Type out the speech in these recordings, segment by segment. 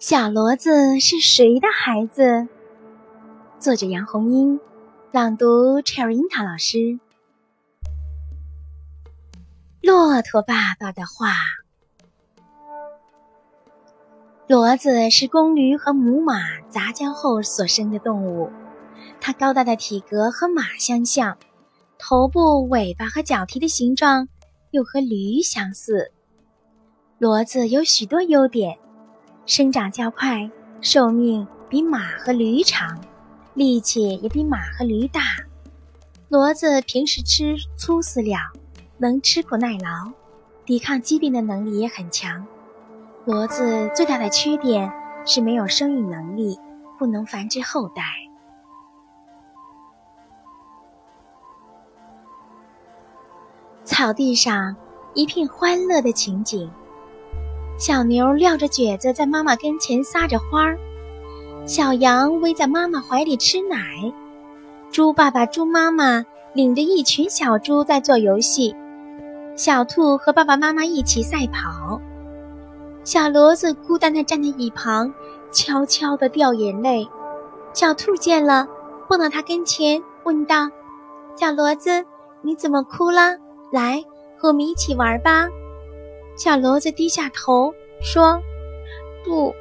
小骡子是谁的孩子？作者杨红樱，朗读 Cherry 樱桃老师。骆驼爸爸的话：骡子是公驴和母马杂交后所生的动物，它高大的体格和马相像，头部、尾巴和脚蹄的形状又和驴相似。骡子有许多优点。生长较快，寿命比马和驴长，力气也比马和驴大。骡子平时吃粗饲料，能吃苦耐劳，抵抗疾病的能力也很强。骡子最大的缺点是没有生育能力，不能繁殖后代。草地上一片欢乐的情景。小牛撂着蹶子在妈妈跟前撒着欢儿，小羊偎在妈妈怀里吃奶，猪爸爸、猪妈妈领着一群小猪在做游戏，小兔和爸爸妈妈一起赛跑，小骡子孤单地站在一旁，悄悄地掉眼泪。小兔见了，蹦到他跟前，问道：“小骡子，你怎么哭了？来，和我们一起玩吧。”小骡子低下头说：“不，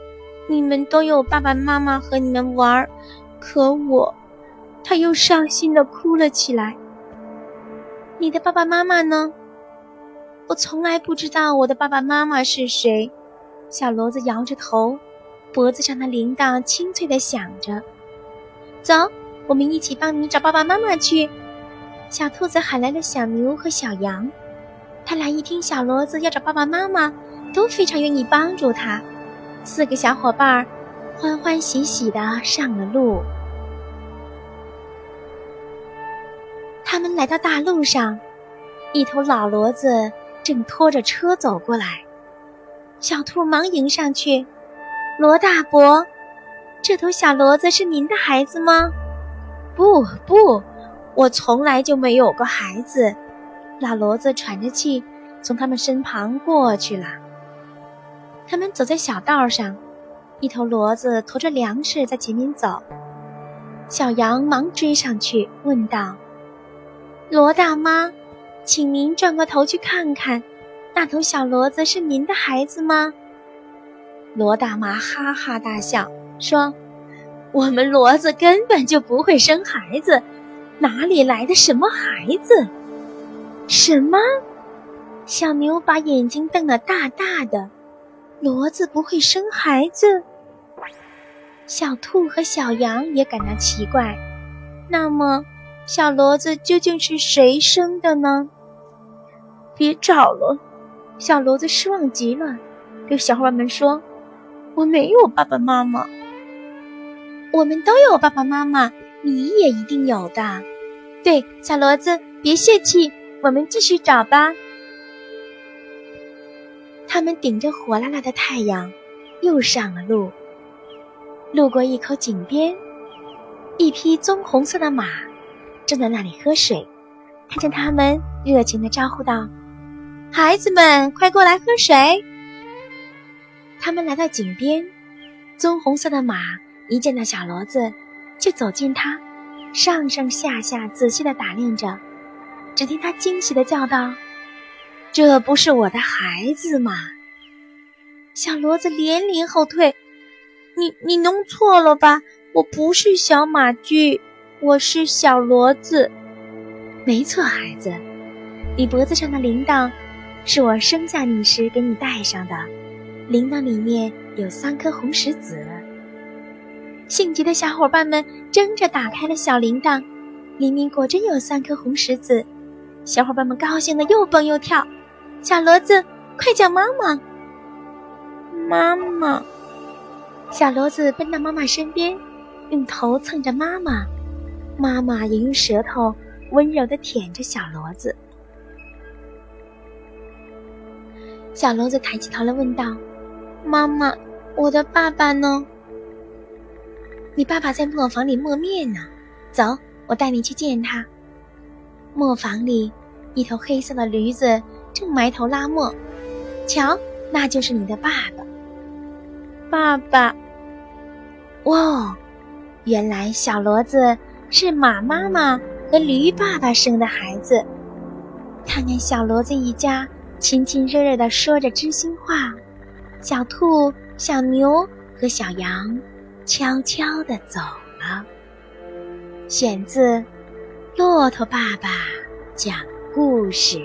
你们都有爸爸妈妈和你们玩儿，可我……”他又伤心的哭了起来。你的爸爸妈妈呢？我从来不知道我的爸爸妈妈是谁。小骡子摇着头，脖子上的铃铛清脆的响着。走，我们一起帮你找爸爸妈妈去。小兔子喊来了小牛和小羊。他俩一听小骡子要找爸爸妈妈，都非常愿意帮助他。四个小伙伴欢欢喜喜的上了路。他们来到大路上，一头老骡子正拖着车走过来。小兔忙迎上去：“罗大伯，这头小骡子是您的孩子吗？”“不不，我从来就没有过孩子。”老骡子喘着气从他们身旁过去了。他们走在小道上，一头骡子驮着粮食在前面走。小羊忙追上去问道：“罗大妈，请您转过头去看看，那头小骡子是您的孩子吗？”罗大妈哈哈大笑说：“我们骡子根本就不会生孩子，哪里来的什么孩子？”什么？小牛把眼睛瞪得大大的。骡子不会生孩子。小兔和小羊也感到奇怪。那么，小骡子究竟是谁生的呢？别找了，小骡子失望极了，对小伙伴们说：“我没有爸爸妈妈。”我们都有爸爸妈妈，你也一定有的。对，小骡子，别泄气。我们继续找吧。他们顶着火辣辣的太阳，又上了路。路过一口井边，一匹棕红色的马正在那里喝水。看见他们，热情的招呼道：“孩子们，快过来喝水！”他们来到井边，棕红色的马一见到小骡子，就走近它，上上下下仔细的打量着。只听他惊喜的叫道：“这不是我的孩子吗？”小骡子连连后退：“你你弄错了吧？我不是小马驹，我是小骡子。”“没错，孩子，你脖子上的铃铛是我生下你时给你戴上的，铃铛里面有三颗红石子。”性急的小伙伴们争着打开了小铃铛，里面果真有三颗红石子。小伙伴们高兴的又蹦又跳，小骡子，快叫妈妈！妈妈！小骡子奔到妈妈身边，用头蹭着妈妈，妈妈也用舌头温柔的舔着小骡子。小骡子抬起头来问道：“妈妈，我的爸爸呢？”你爸爸在磨坊里磨面呢，走，我带你去见他。磨坊里。一头黑色的驴子正埋头拉磨，瞧，那就是你的爸爸。爸爸。哇，原来小骡子是马妈妈和驴爸爸生的孩子。看看小骡子一家亲亲热热的说着知心话，小兔、小牛和小羊悄悄地走了。选自《骆驼爸爸讲故事》。